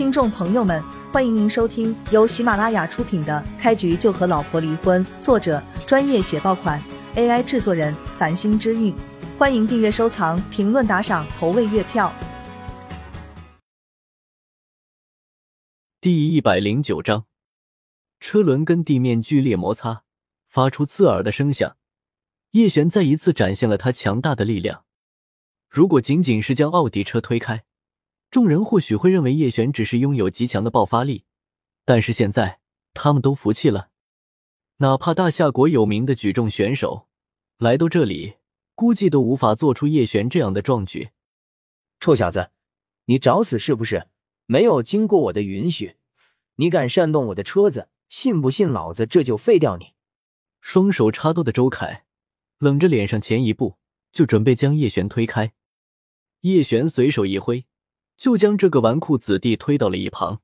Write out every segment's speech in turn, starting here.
听众朋友们，欢迎您收听由喜马拉雅出品的《开局就和老婆离婚》，作者专业写爆款，AI 制作人繁星之韵。欢迎订阅、收藏、评论、打赏、投喂月票。第一百零九章，车轮跟地面剧烈摩擦，发出刺耳的声响。叶璇再一次展现了他强大的力量。如果仅仅是将奥迪车推开，众人或许会认为叶璇只是拥有极强的爆发力，但是现在他们都服气了。哪怕大夏国有名的举重选手来到这里，估计都无法做出叶璇这样的壮举。臭小子，你找死是不是？没有经过我的允许，你敢煽动我的车子，信不信老子这就废掉你？双手插兜的周凯冷着脸上前一步，就准备将叶璇推开。叶璇随手一挥。就将这个纨绔子弟推到了一旁，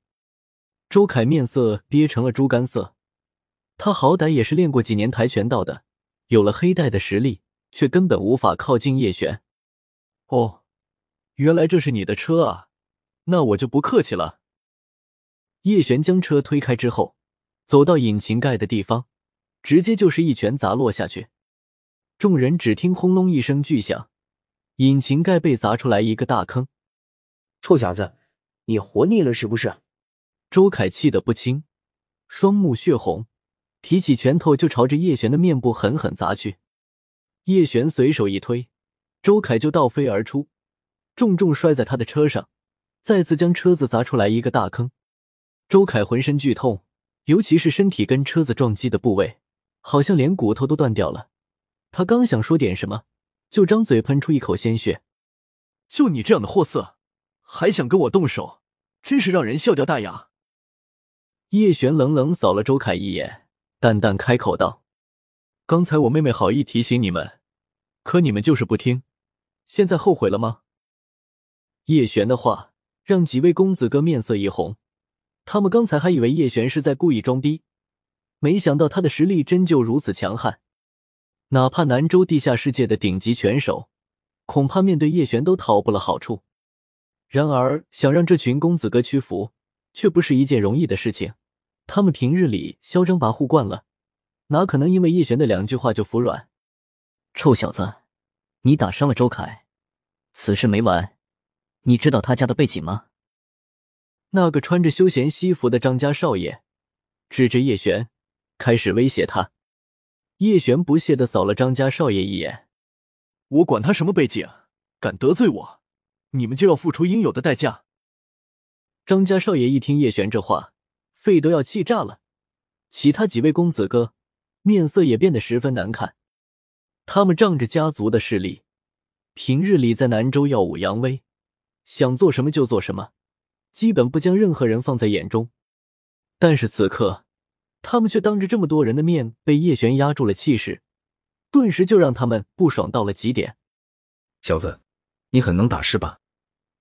周凯面色憋成了猪肝色。他好歹也是练过几年跆拳道的，有了黑带的实力，却根本无法靠近叶璇。哦，原来这是你的车啊，那我就不客气了。叶璇将车推开之后，走到引擎盖的地方，直接就是一拳砸落下去。众人只听轰隆一声巨响，引擎盖被砸出来一个大坑。臭小子，你活腻了是不是？周凯气得不轻，双目血红，提起拳头就朝着叶璇的面部狠狠砸去。叶璇随手一推，周凯就倒飞而出，重重摔在他的车上，再次将车子砸出来一个大坑。周凯浑身剧痛，尤其是身体跟车子撞击的部位，好像连骨头都断掉了。他刚想说点什么，就张嘴喷出一口鲜血。就你这样的货色！还想跟我动手，真是让人笑掉大牙。叶璇冷冷扫了周凯一眼，淡淡开口道：“刚才我妹妹好意提醒你们，可你们就是不听，现在后悔了吗？”叶璇的话让几位公子哥面色一红，他们刚才还以为叶璇是在故意装逼，没想到他的实力真就如此强悍，哪怕南州地下世界的顶级拳手，恐怕面对叶璇都讨不了好处。然而，想让这群公子哥屈服，却不是一件容易的事情。他们平日里嚣张跋扈惯了，哪可能因为叶璇的两句话就服软？臭小子，你打伤了周凯，此事没完。你知道他家的背景吗？那个穿着休闲西服的张家少爷指着叶璇，开始威胁他。叶璇不屑的扫了张家少爷一眼：“我管他什么背景，敢得罪我！”你们就要付出应有的代价。张家少爷一听叶璇这话，肺都要气炸了。其他几位公子哥面色也变得十分难看。他们仗着家族的势力，平日里在南州耀武扬威，想做什么就做什么，基本不将任何人放在眼中。但是此刻，他们却当着这么多人的面被叶璇压住了气势，顿时就让他们不爽到了极点。小子，你很能打是吧？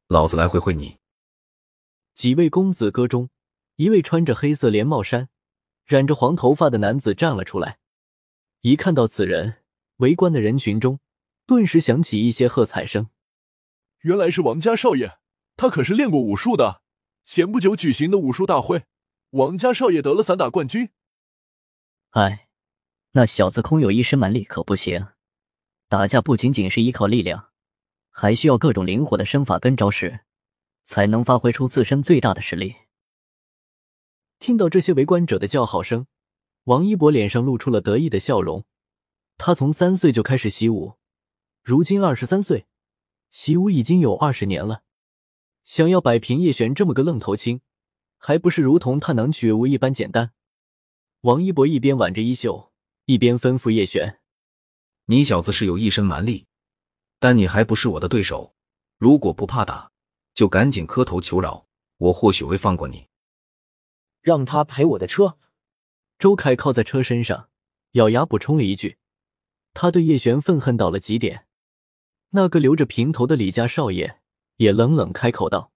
老子来会会你。几位公子哥中，一位穿着黑色连帽衫、染着黄头发的男子站了出来。一看到此人，围观的人群中顿时响起一些喝彩声。原来是王家少爷，他可是练过武术的。前不久举行的武术大会，王家少爷得了散打冠军。哎，那小子空有一身蛮力可不行，打架不仅仅是依靠力量。还需要各种灵活的身法跟招式，才能发挥出自身最大的实力。听到这些围观者的叫好声，王一博脸上露出了得意的笑容。他从三岁就开始习武，如今二十三岁，习武已经有二十年了。想要摆平叶璇这么个愣头青，还不是如同探囊取物一般简单？王一博一边挽着衣袖，一边吩咐叶璇：“你小子是有一身蛮力。”但你还不是我的对手，如果不怕打，就赶紧磕头求饶，我或许会放过你。让他赔我的车。周凯靠在车身上，咬牙补充了一句。他对叶璇愤恨到了极点。那个留着平头的李家少爷也冷冷开口道：“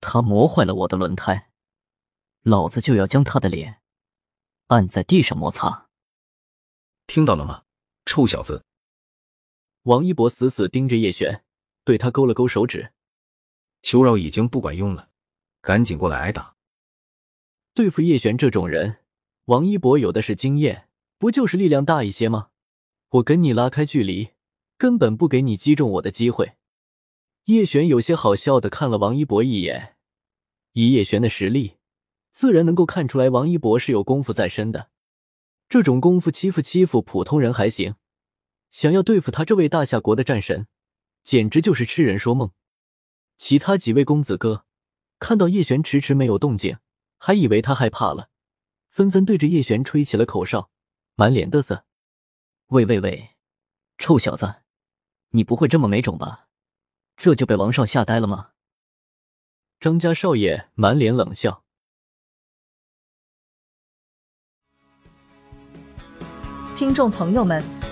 他磨坏了我的轮胎，老子就要将他的脸按在地上摩擦。”听到了吗，臭小子！王一博死死盯着叶璇，对他勾了勾手指：“求饶已经不管用了，赶紧过来挨打。对付叶璇这种人，王一博有的是经验，不就是力量大一些吗？我跟你拉开距离，根本不给你击中我的机会。叶璇有些好笑的看了王一博一眼，以叶璇的实力，自然能够看出来王一博是有功夫在身的。这种功夫欺负欺负普通人还行，想要对付他这位大夏国的战神，简直就是痴人说梦。其他几位公子哥看到叶璇迟迟没有动静，还以为他害怕了，纷纷对着叶璇吹起了口哨，满脸得瑟。喂喂喂，臭小子，你不会这么没种吧？这就被王少吓呆了吗？张家少爷满脸冷笑。听众朋友们，